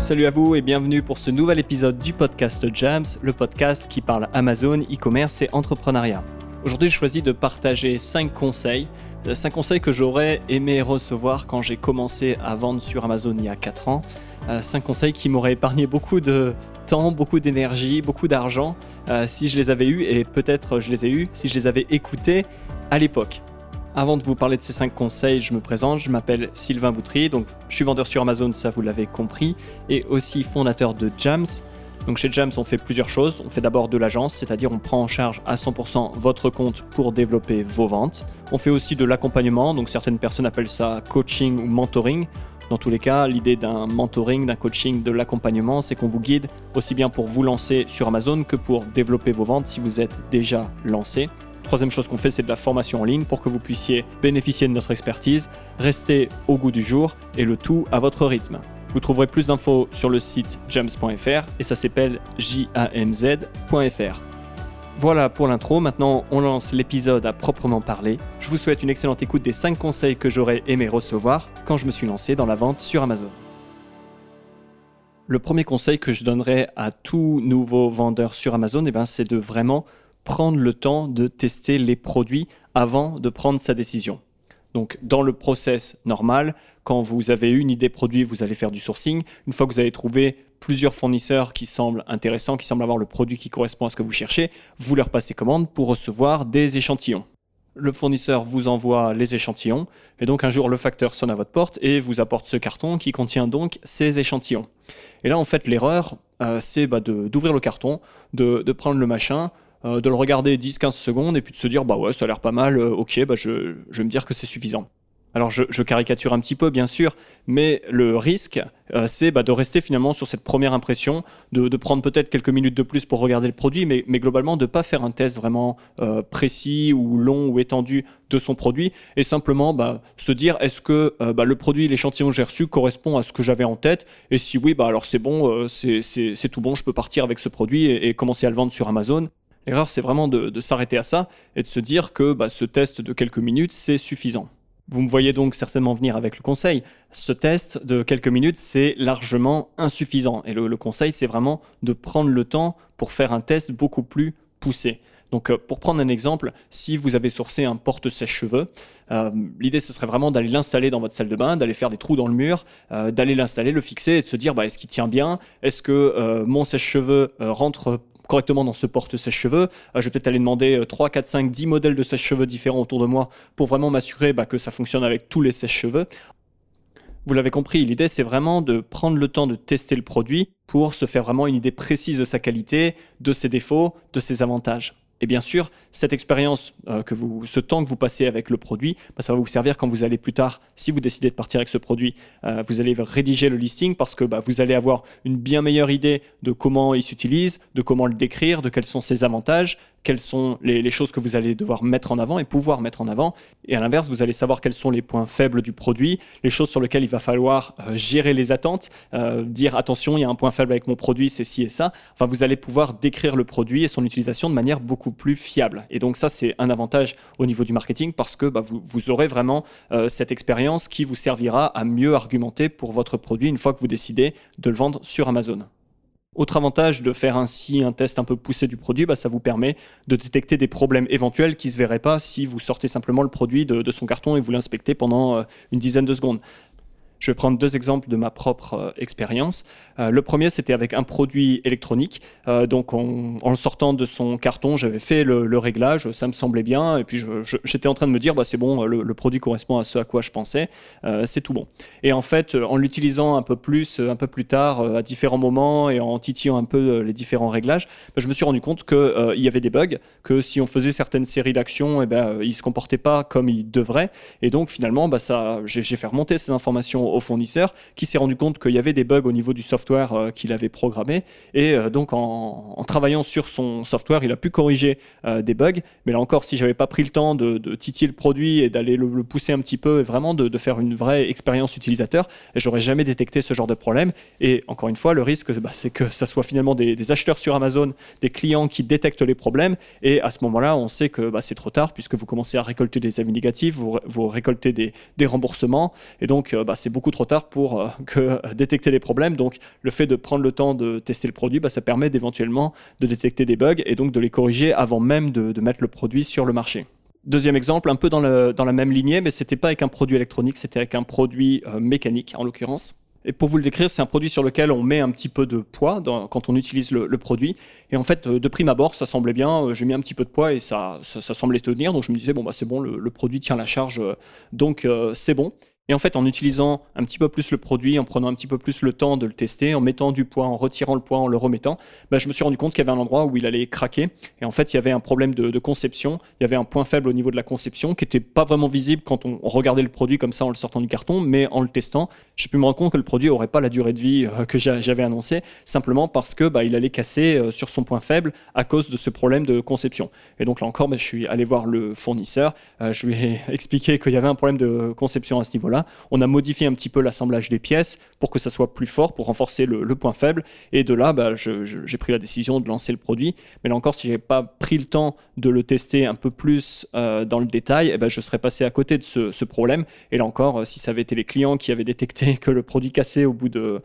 Salut à vous et bienvenue pour ce nouvel épisode du podcast Jams, le podcast qui parle Amazon, e-commerce et entrepreneuriat. Aujourd'hui, j'ai choisi de partager 5 conseils, 5 euh, conseils que j'aurais aimé recevoir quand j'ai commencé à vendre sur Amazon il y a 4 ans. 5 euh, conseils qui m'auraient épargné beaucoup de temps, beaucoup d'énergie, beaucoup d'argent euh, si je les avais eus et peut-être je les ai eus si je les avais écoutés à l'époque. Avant de vous parler de ces 5 conseils, je me présente, je m'appelle Sylvain Boutry, donc je suis vendeur sur Amazon, ça vous l'avez compris, et aussi fondateur de Jams. Donc chez Jams, on fait plusieurs choses. On fait d'abord de l'agence, c'est-à-dire on prend en charge à 100% votre compte pour développer vos ventes. On fait aussi de l'accompagnement, donc certaines personnes appellent ça coaching ou mentoring. Dans tous les cas, l'idée d'un mentoring, d'un coaching, de l'accompagnement, c'est qu'on vous guide aussi bien pour vous lancer sur Amazon que pour développer vos ventes si vous êtes déjà lancé. Troisième chose qu'on fait, c'est de la formation en ligne pour que vous puissiez bénéficier de notre expertise, rester au goût du jour et le tout à votre rythme. Vous trouverez plus d'infos sur le site jams.fr et ça s'appelle jamz.fr. Voilà pour l'intro, maintenant on lance l'épisode à proprement parler. Je vous souhaite une excellente écoute des 5 conseils que j'aurais aimé recevoir quand je me suis lancé dans la vente sur Amazon. Le premier conseil que je donnerais à tout nouveau vendeur sur Amazon, eh ben, c'est de vraiment prendre le temps de tester les produits avant de prendre sa décision. Donc dans le process normal, quand vous avez une idée produit, vous allez faire du sourcing. Une fois que vous avez trouvé plusieurs fournisseurs qui semblent intéressants, qui semblent avoir le produit qui correspond à ce que vous cherchez, vous leur passez commande pour recevoir des échantillons. Le fournisseur vous envoie les échantillons et donc un jour le facteur sonne à votre porte et vous apporte ce carton qui contient donc ces échantillons. Et là en fait l'erreur euh, c'est bah, d'ouvrir le carton, de prendre le machin, de le regarder 10-15 secondes et puis de se dire bah ouais ça a l'air pas mal, euh, ok bah je, vais me dire que c'est suffisant. Alors je, caricature un petit peu bien sûr, mais le risque euh, c'est bah, de rester finalement sur cette première impression, de, prendre peut-être quelques minutes de plus pour regarder le produit, mais, globalement de ne pas faire un test vraiment précis ou long ou étendu de son produit et simplement bah, se dire est-ce que bah, le produit, l'échantillon que j'ai reçu correspond à ce que j'avais en tête et si oui, bah, alors c'est bon, c'est tout bon, je peux partir avec ce produit et commencer à le vendre sur Amazon. L'erreur, c'est vraiment de, s'arrêter à ça et de se dire que bah, ce test de quelques minutes, c'est suffisant. Vous me voyez donc certainement venir avec le conseil. Ce test de quelques minutes, c'est largement insuffisant. Et le, conseil, c'est vraiment de prendre le temps pour faire un test beaucoup plus poussé. Donc, euh, pour prendre un exemple, si vous avez sourcé un porte-sèche-cheveux, euh, l'idée ce serait vraiment d'aller l'installer dans votre salle de bain, d'aller faire des trous dans le mur, euh, d'aller l'installer, le fixer et de se dire bah, est-ce qu'il tient bien? Est-ce que mon sèche-cheveux rentre correctement dans ce porte-sèche-cheveux? Euh, je vais peut-être aller demander 3, 4, 5, 10 modèles de sèche-cheveux différents autour de moi pour vraiment m'assurer bah, que ça fonctionne avec tous les sèche-cheveux. Vous l'avez compris, l'idée c'est vraiment de prendre le temps de tester le produit pour se faire vraiment une idée précise de sa qualité, de ses défauts, de ses avantages. Et bien sûr, cette expérience, euh, ce temps que vous passez avec le produit, bah, ça va vous servir quand vous allez plus tard, si vous décidez de partir avec ce produit, euh, vous allez rédiger le listing parce que bah, vous allez avoir une bien meilleure idée de comment il s'utilise, de comment le décrire, de quels sont ses avantages, quelles sont les, choses que vous allez devoir mettre en avant et pouvoir mettre en avant. Et à l'inverse, vous allez savoir quels sont les points faibles du produit, les choses sur lesquelles il va falloir euh, gérer les attentes, euh, dire attention, il y a un point faible avec mon produit, c'est ci et ça. Enfin, vous allez pouvoir décrire le produit et son utilisation de manière beaucoup plus fiable. Et donc ça, c'est un avantage au niveau du marketing parce que bah, vous, aurez vraiment euh, cette expérience qui vous servira à mieux argumenter pour votre produit une fois que vous décidez de le vendre sur Amazon. Autre avantage de faire ainsi un test un peu poussé du produit, bah, ça vous permet de détecter des problèmes éventuels qui ne se verraient pas si vous sortez simplement le produit de, son carton et vous l'inspectez pendant euh, une dizaine de secondes. Je vais prendre deux exemples de ma propre euh, expérience. Euh, le premier, c'était avec un produit électronique. Euh, donc, en le sortant de son carton, j'avais fait le, réglage, ça me semblait bien. Et puis, j'étais en train de me dire, bah, c'est bon, le, produit correspond à ce à quoi je pensais, c'est tout bon. Et en fait, en l'utilisant un peu plus, un peu plus tard, à différents moments, et en titillant un peu les différents réglages, bah, je me suis rendu compte qu'il y avait des bugs, que si on faisait certaines séries d'actions, eh ben, ne se comportait pas comme il devrait. Et donc, finalement, bah, j'ai fait remonter ces informations au fournisseur qui s'est rendu compte qu'il y avait des bugs au niveau du software euh, qu'il avait programmé. Et euh, donc, en, travaillant sur son software, il a pu corriger euh, des bugs. Mais là encore, si j'avais pas pris le temps de, titiller le produit et d'aller le, pousser un petit peu et vraiment de, faire une vraie expérience utilisateur, j'aurais jamais détecté ce genre de problème. Et encore une fois, le risque, bah, c'est que ça soit finalement des, acheteurs sur Amazon, des clients qui détectent les problèmes. Et à ce moment-là, on sait que bah, c'est trop tard puisque vous commencez à récolter des avis négatifs, vous, récoltez des, remboursements. Et donc, bah, c'est beaucoup beaucoup trop tard pour que, détecter les problèmes. Donc le fait de prendre le temps de tester le produit, bah, ça permet d'éventuellement de détecter des bugs et donc de les corriger avant même de mettre le produit sur le marché. Deuxième exemple, un peu dans, la même lignée, mais c'était pas avec un produit électronique, c'était avec un produit euh, mécanique en l'occurrence. Et pour vous le décrire, c'est un produit sur lequel on met un petit peu de poids quand on utilise le, produit. Et en fait, euh, de prime abord, ça semblait bien. Euh, j'ai mis un petit peu de poids et ça, semblait tenir. Donc je me disais, bon, bah, c'est bon, le, produit tient la charge. donc c'est bon. Et en fait, en utilisant un petit peu plus le produit, en prenant un petit peu plus le temps de le tester, en mettant du poids, en retirant le poids, en le remettant, bah, je me suis rendu compte qu'il y avait un endroit où il allait craquer. Et en fait, il y avait un problème de, conception. Il y avait un point faible au niveau de la conception qui n'était pas vraiment visible quand on, regardait le produit comme ça en le sortant du carton, mais en le testant, j'ai pu me rendre compte que le produit n'aurait pas la durée de vie euh, que j'avais annoncé, simplement parce que bah, il allait casser euh, sur son point faible à cause de ce problème de conception. Et donc là encore, bah, je suis allé voir le fournisseur. Euh, je lui ai expliqué qu'il y avait un problème de conception à ce niveau-là on a modifié un petit peu l'assemblage des pièces pour que ça soit plus fort, pour renforcer le, point faible. Et de là, bah, j'ai pris la décision de lancer le produit. Mais là encore, si je n'avais pas pris le temps de le tester un peu plus euh, dans le détail, eh ben, je serais passé à côté de ce, problème. Et là encore, euh, si ça avait été les clients qui avaient détecté que le produit cassait au bout de,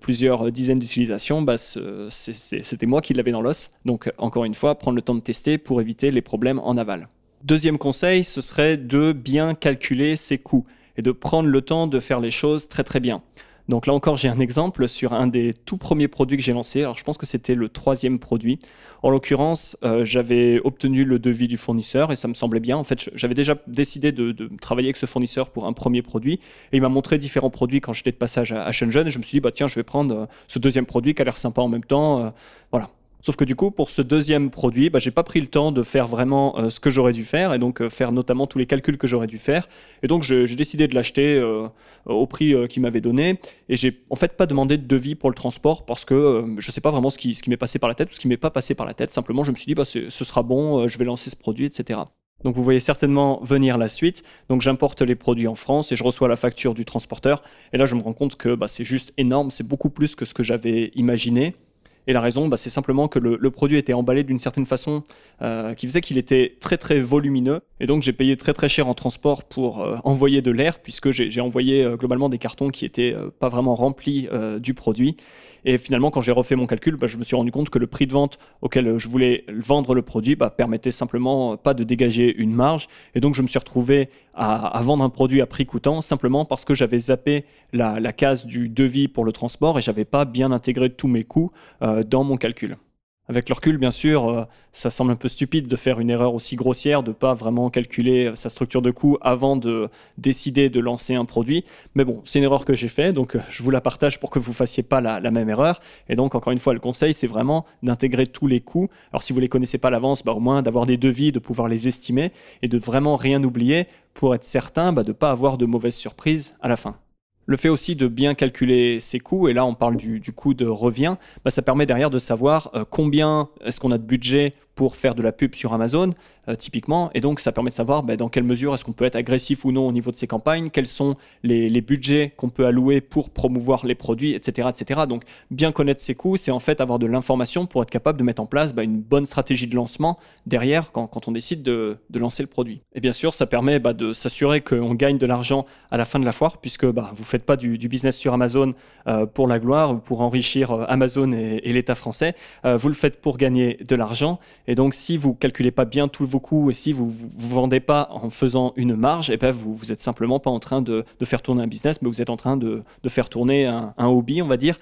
plusieurs dizaines d'utilisations, bah, c'était moi qui l'avais dans l'os. Donc encore une fois, prendre le temps de tester pour éviter les problèmes en aval. Deuxième conseil, ce serait de bien calculer ses coûts et de prendre le temps de faire les choses très très bien. Donc là encore, j'ai un exemple sur un des tout premiers produits que j'ai lancé. Alors je pense que c'était le troisième produit. En l'occurrence, euh, j'avais obtenu le devis du fournisseur et ça me semblait bien. En fait, j'avais déjà décidé de, travailler avec ce fournisseur pour un premier produit et il m'a montré différents produits quand j'étais de passage à, Shenzhen et je me suis dit, bah tiens, je vais prendre euh, ce deuxième produit qui a l'air sympa en même temps. Euh, voilà, Sauf que du coup, pour ce deuxième produit, bah, j'ai pas pris le temps de faire vraiment euh, ce que j'aurais dû faire et donc euh, faire notamment tous les calculs que j'aurais dû faire. Et donc j'ai décidé de l'acheter euh, au prix qu'il m'avait donné et j'ai en fait pas demandé de devis pour le transport parce que je sais pas vraiment ce qui, m'est passé par la tête ou ce qui m'est pas passé par la tête. Simplement, je me suis dit bah, ce sera bon, je vais lancer ce produit, etc. Donc vous voyez certainement venir la suite. Donc j'importe les produits en France et je reçois la facture du transporteur. Et là, je me rends compte que bah, c'est juste énorme, c'est beaucoup plus que ce que j'avais imaginé. Et la raison, bah, c'est simplement que le, produit était emballé d'une certaine façon euh, qui faisait qu'il était très très volumineux. Et donc j'ai payé très très cher en transport pour euh, envoyer de l'air, puisque j'ai envoyé euh, globalement des cartons qui n'étaient pas vraiment remplis du produit. Et finalement, quand j'ai refait mon calcul, bah, je me suis rendu compte que le prix de vente auquel je voulais vendre le produit bah, permettait simplement pas de dégager une marge. Et donc, je me suis retrouvé à, vendre un produit à prix coûtant simplement parce que j'avais zappé la, case du devis pour le transport et j'avais pas bien intégré tous mes coûts euh, dans mon calcul. Avec le recul, bien sûr, euh, ça semble un peu stupide de faire une erreur aussi grossière, de pas vraiment calculer euh, sa structure de coût avant de décider de lancer un produit. Mais bon, c'est une erreur que j'ai faite, donc euh, je vous la partage pour que vous ne fassiez pas la, même erreur. Et donc, encore une fois, le conseil, c'est vraiment d'intégrer tous les coûts. Alors, si vous ne les connaissez pas à l'avance, bah, au moins d'avoir des devis, de pouvoir les estimer et de vraiment rien oublier pour être certain bah, de ne pas avoir de mauvaises surprises à la fin. Le fait aussi de bien calculer ses coûts, et là on parle du, coût de revient, bah, ça permet derrière de savoir euh, combien est-ce qu'on a de budget pour faire de la pub sur Amazon, euh, typiquement. Et donc, ça permet de savoir bah, dans quelle mesure est-ce qu'on peut être agressif ou non au niveau de ces campagnes, quels sont les, budgets qu'on peut allouer pour promouvoir les produits, etc. etc. Donc, bien connaître ses coûts, c'est en fait avoir de l'information pour être capable de mettre en place bah, une bonne stratégie de lancement derrière quand, on décide de, lancer le produit. Et bien sûr, ça permet bah, de s'assurer qu'on gagne de l'argent à la fin de la foire, puisque vous ne faites pas du, business sur Amazon euh, pour la gloire ou pour enrichir euh, Amazon et l'État français. vous le faites pour gagner de l'argent. Et donc, si vous calculez pas bien tous vos coûts et si vous ne vendez pas en faisant une marge, et eh ben vous, vous êtes simplement pas en train de, faire tourner un business, mais vous êtes en train de, faire tourner un, hobby, on va dire.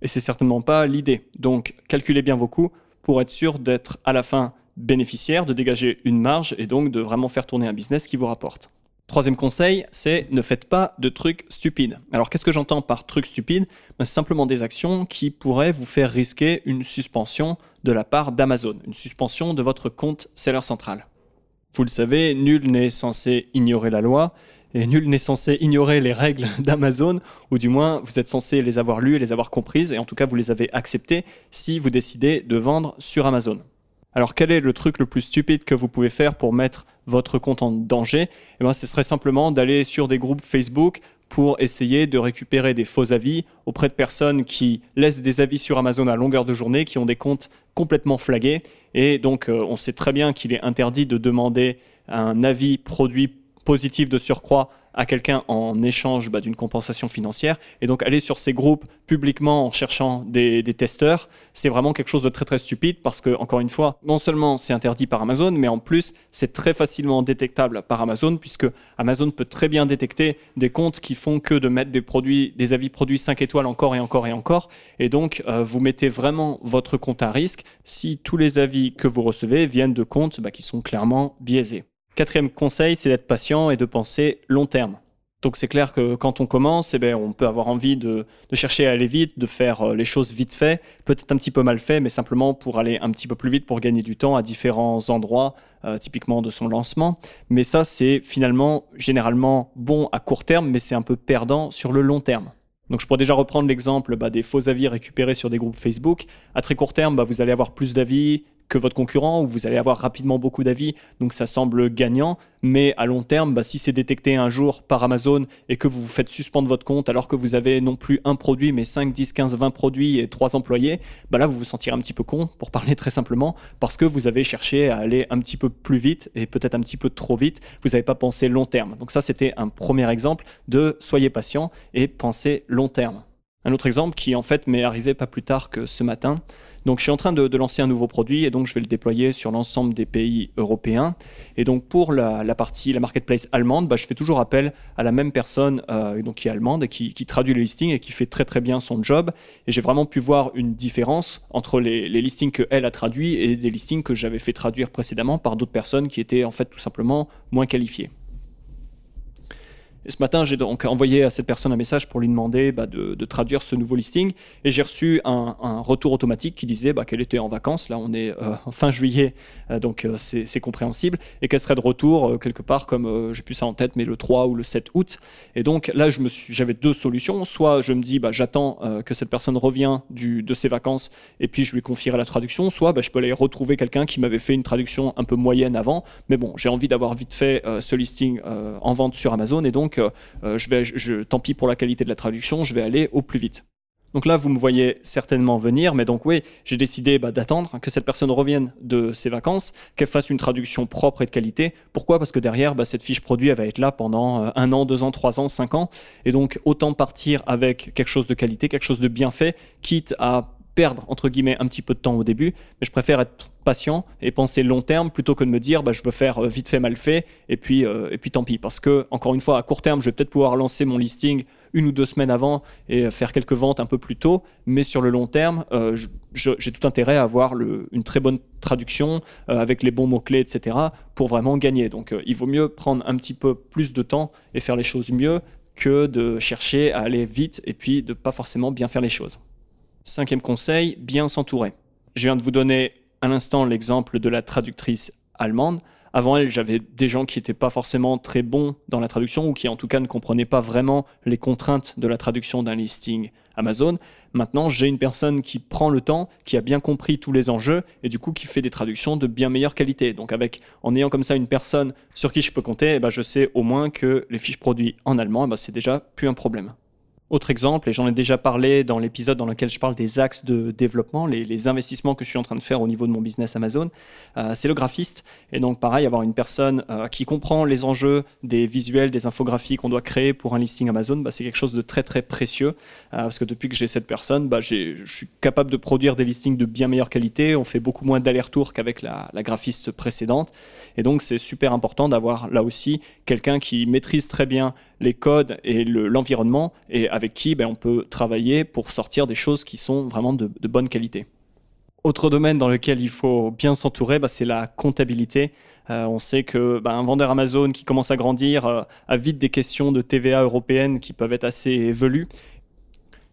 Et c'est certainement pas l'idée. Donc, calculez bien vos coûts pour être sûr d'être à la fin bénéficiaire, de dégager une marge et donc de vraiment faire tourner un business qui vous rapporte. Troisième conseil, c'est ne faites pas de trucs stupides. Alors qu'est-ce que j'entends par trucs stupides? Ben, C'est simplement des actions qui pourraient vous faire risquer une suspension de la part d'Amazon, une suspension de votre compte seller central. Vous le savez, nul n'est censé ignorer la loi et nul n'est censé ignorer les règles d'Amazon, ou du moins vous êtes censé les avoir lues et les avoir comprises, et en tout cas vous les avez acceptées si vous décidez de vendre sur Amazon. Alors quel est le truc le plus stupide que vous pouvez faire pour mettre votre compte en danger? Eh bien, Ce serait simplement d'aller sur des groupes Facebook pour essayer de récupérer des faux avis auprès de personnes qui laissent des avis sur Amazon à longueur de journée, qui ont des comptes complètement flagués. Et donc euh, on sait très bien qu'il est interdit de demander un avis produit positif de surcroît à quelqu'un en échange bah, d'une compensation financière. Et donc aller sur ces groupes publiquement en cherchant des, testeurs, c'est vraiment quelque chose de très très stupide parce que, encore une fois, non seulement c'est interdit par Amazon, mais en plus c'est très facilement détectable par Amazon puisque Amazon peut très bien détecter des comptes qui font que de mettre des produits, des avis produits 5 étoiles encore et encore et encore. Et donc euh, vous mettez vraiment votre compte à risque si tous les avis que vous recevez viennent de comptes bah, qui sont clairement biaisés. Quatrième conseil, c'est d'être patient et de penser long terme. Donc c'est clair que quand on commence, eh bien, on peut avoir envie de, chercher à aller vite, de faire euh, les choses vite fait, peut-être un petit peu mal fait, mais simplement pour aller un petit peu plus vite, pour gagner du temps à différents endroits, euh, typiquement de son lancement. Mais ça, c'est finalement généralement bon à court terme, mais c'est un peu perdant sur le long terme. Donc je pourrais déjà reprendre l'exemple bah, des faux avis récupérés sur des groupes Facebook. À très court terme, bah, vous allez avoir plus d'avis, que votre concurrent, où vous allez avoir rapidement beaucoup d'avis, donc ça semble gagnant. Mais à long terme, bah, si c'est détecté un jour par Amazon et que vous vous faites suspendre votre compte alors que vous avez non plus un produit, mais 5, 10, 15, 20 produits et 3 employés, bah là vous vous sentirez un petit peu con, pour parler très simplement, parce que vous avez cherché à aller un petit peu plus vite et peut-être un petit peu trop vite. Vous n'avez pas pensé long terme. Donc ça, c'était un premier exemple de soyez patient et pensez long terme. Un autre exemple qui en fait m'est arrivé pas plus tard que ce matin, donc je suis en train de, lancer un nouveau produit et donc je vais le déployer sur l'ensemble des pays européens. Et donc pour la, partie, la marketplace allemande, bah, je fais toujours appel à la même personne euh, donc qui est allemande et qui, traduit le listing et qui fait très très bien son job. Et j'ai vraiment pu voir une différence entre les, les listings qu'elle a traduits et des listings que j'avais fait traduire précédemment par d'autres personnes qui étaient en fait tout simplement moins qualifiées. Et ce matin, j'ai donc envoyé à cette personne un message pour lui demander bah, de, traduire ce nouveau listing. Et j'ai reçu un, retour automatique qui disait bah, qu'elle était en vacances. Là, on est euh, fin juillet, euh, donc euh, c'est compréhensible. Et qu'elle serait de retour quelque part, comme j'ai plus ça en tête, mais le 3 ou le 7 août. Et donc là, j'avais deux solutions. Soit je me dis, bah, j'attends que cette personne revienne de ses vacances et puis je lui confierai la traduction. Soit je peux aller retrouver quelqu'un qui m'avait fait une traduction un peu moyenne avant. Mais bon, j'ai envie d'avoir vite fait ce listing en vente sur Amazon. Et donc, euh, je vais, tant pis pour la qualité de la traduction, je vais aller au plus vite. Donc là, vous me voyez certainement venir, mais donc oui, j'ai décidé bah, d'attendre que cette personne revienne de ses vacances, qu'elle fasse une traduction propre et de qualité. Pourquoi? Parce que derrière, bah, cette fiche produit, elle va être là pendant euh, un an, deux ans, trois ans, cinq ans. Et donc, autant partir avec quelque chose de qualité, quelque chose de bien fait, quitte à perdre entre guillemets un petit peu de temps au début, mais je préfère être patient et penser long terme plutôt que de me dire bah, je veux faire euh, vite fait mal fait et puis euh, et puis tant pis parce que encore une fois à court terme je vais peut-être pouvoir lancer mon listing une ou deux semaines avant et faire quelques ventes un peu plus tôt mais sur le long terme euh, j'ai tout intérêt à avoir une très bonne traduction avec les bons mots clés etc pour vraiment gagner donc il vaut mieux prendre un petit peu plus de temps et faire les choses mieux que de chercher à aller vite et puis de pas forcément bien faire les choses. Cinquième conseil, bien s'entourer. Je viens de vous donner à l'instant l'exemple de la traductrice allemande. Avant elle, j'avais des gens qui n'étaient pas forcément très bons dans la traduction ou qui en tout cas ne comprenaient pas vraiment les contraintes de la traduction d'un listing Amazon. Maintenant, j'ai une personne qui prend le temps, qui a bien compris tous les enjeux et du coup qui fait des traductions de bien meilleure qualité. Donc avec en ayant comme ça une personne sur qui je peux compter, eh ben, je sais au moins que les fiches produits en allemand, eh ben, c'est déjà plus un problème. Autre exemple, et j'en ai déjà parlé dans l'épisode dans lequel je parle des axes de développement, les, investissements que je suis en train de faire au niveau de mon business Amazon, euh, c'est le graphiste. Et donc pareil, avoir une personne euh, qui comprend les enjeux des visuels, des infographies qu'on doit créer pour un listing Amazon, bah, c'est quelque chose de très très précieux. Euh, parce que depuis que j'ai cette personne, bah, je suis capable de produire des listings de bien meilleure qualité. On fait beaucoup moins d'allers-retours qu'avec la graphiste précédente. Et donc c'est super important d'avoir là aussi quelqu'un qui maîtrise très bien les codes et l'environnement et avec qui ben, on peut travailler pour sortir des choses qui sont vraiment de, bonne qualité. Autre domaine dans lequel il faut bien s'entourer, ben, c'est la comptabilité. Euh, on sait que ben, un vendeur Amazon qui commence à grandir euh, a vite des questions de TVA européenne qui peuvent être assez velues.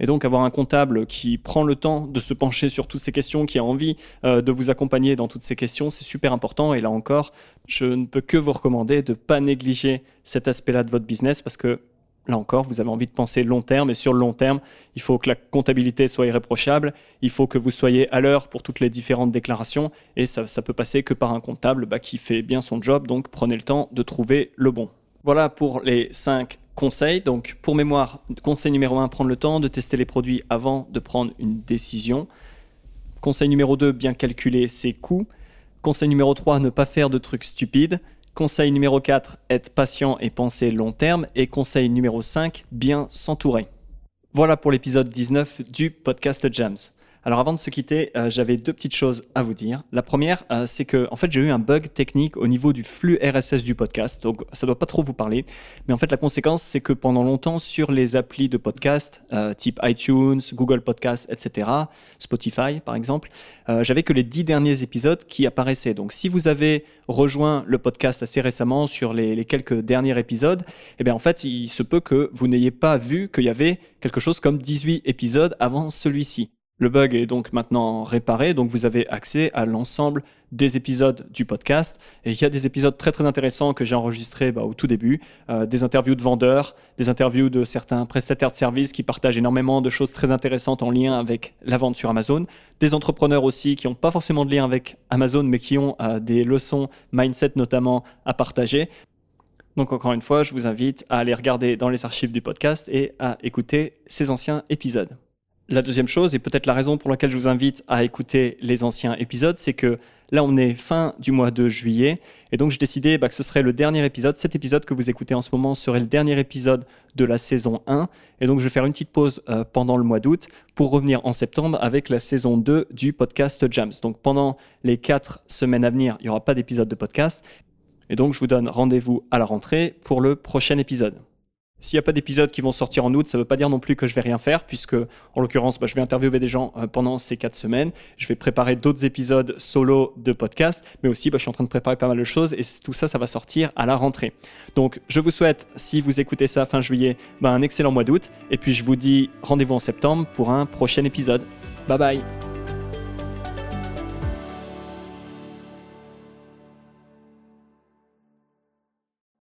Et donc avoir un comptable qui prend le temps de se pencher sur toutes ces questions, qui a envie euh, de vous accompagner dans toutes ces questions, c'est super important. Et là encore, je ne peux que vous recommander de ne pas négliger cet aspect-là de votre business parce que là encore, vous avez envie de penser long terme et sur le long terme, il faut que la comptabilité soit irréprochable, il faut que vous soyez à l'heure pour toutes les différentes déclarations et ça, ça peut passer que par un comptable bah, qui fait bien son job, donc prenez le temps de trouver le bon. Voilà pour les 5 conseils. Donc, pour mémoire, conseil numéro 1, prendre le temps de tester les produits avant de prendre une décision. Conseil numéro 2, bien calculer ses coûts. Conseil numéro 3, ne pas faire de trucs stupides. Conseil numéro 4, être patient et penser long terme. Et conseil numéro 5, bien s'entourer. Voilà pour l'épisode 19 du podcast Jams. Alors avant de se quitter, euh, j'avais deux petites choses à vous dire. La première, euh, c'est que en fait j'ai eu un bug technique au niveau du flux RSS du podcast, donc ça doit pas trop vous parler. Mais en fait la conséquence, c'est que pendant longtemps sur les applis de podcast, euh, type iTunes, Google Podcast, etc., Spotify par exemple, j'avais que les dix derniers épisodes qui apparaissaient. Donc si vous avez rejoint le podcast assez récemment sur les, les quelques derniers épisodes, eh bien en fait il se peut que vous n'ayez pas vu qu'il y avait quelque chose comme 18 épisodes avant celui-ci. Le bug est donc maintenant réparé, donc vous avez accès à l'ensemble des épisodes du podcast. Et il y a des épisodes très très intéressants que j'ai enregistrés bah, au tout début, euh, des interviews de vendeurs, des interviews de certains prestataires de services qui partagent énormément de choses très intéressantes en lien avec la vente sur Amazon, des entrepreneurs aussi qui n'ont pas forcément de lien avec Amazon, mais qui ont euh, des leçons mindset notamment à partager. Donc encore une fois, je vous invite à aller regarder dans les archives du podcast et à écouter ces anciens épisodes. La deuxième chose, et peut-être la raison pour laquelle je vous invite à écouter les anciens épisodes, c'est que là, on est fin du mois de juillet, et donc j'ai décidé bah, que ce serait le dernier épisode. Cet épisode que vous écoutez en ce moment serait le dernier épisode de la saison 1, et donc je vais faire une petite pause euh, pendant le mois d'août pour revenir en septembre avec la saison 2 du podcast Jams. Donc pendant les 4 semaines à venir, il n'y aura pas d'épisode de podcast, et donc je vous donne rendez-vous à la rentrée pour le prochain épisode. S'il n'y a pas d'épisodes qui vont sortir en août, ça ne veut pas dire non plus que je vais rien faire, puisque en l'occurrence, bah, je vais interviewer des gens euh, pendant ces quatre semaines. Je vais préparer d'autres épisodes solo de podcast, mais aussi bah, je suis en train de préparer pas mal de choses et tout ça, ça va sortir à la rentrée. Donc je vous souhaite, si vous écoutez ça fin juillet, bah, un excellent mois d'août, et puis je vous dis rendez-vous en septembre pour un prochain épisode. Bye bye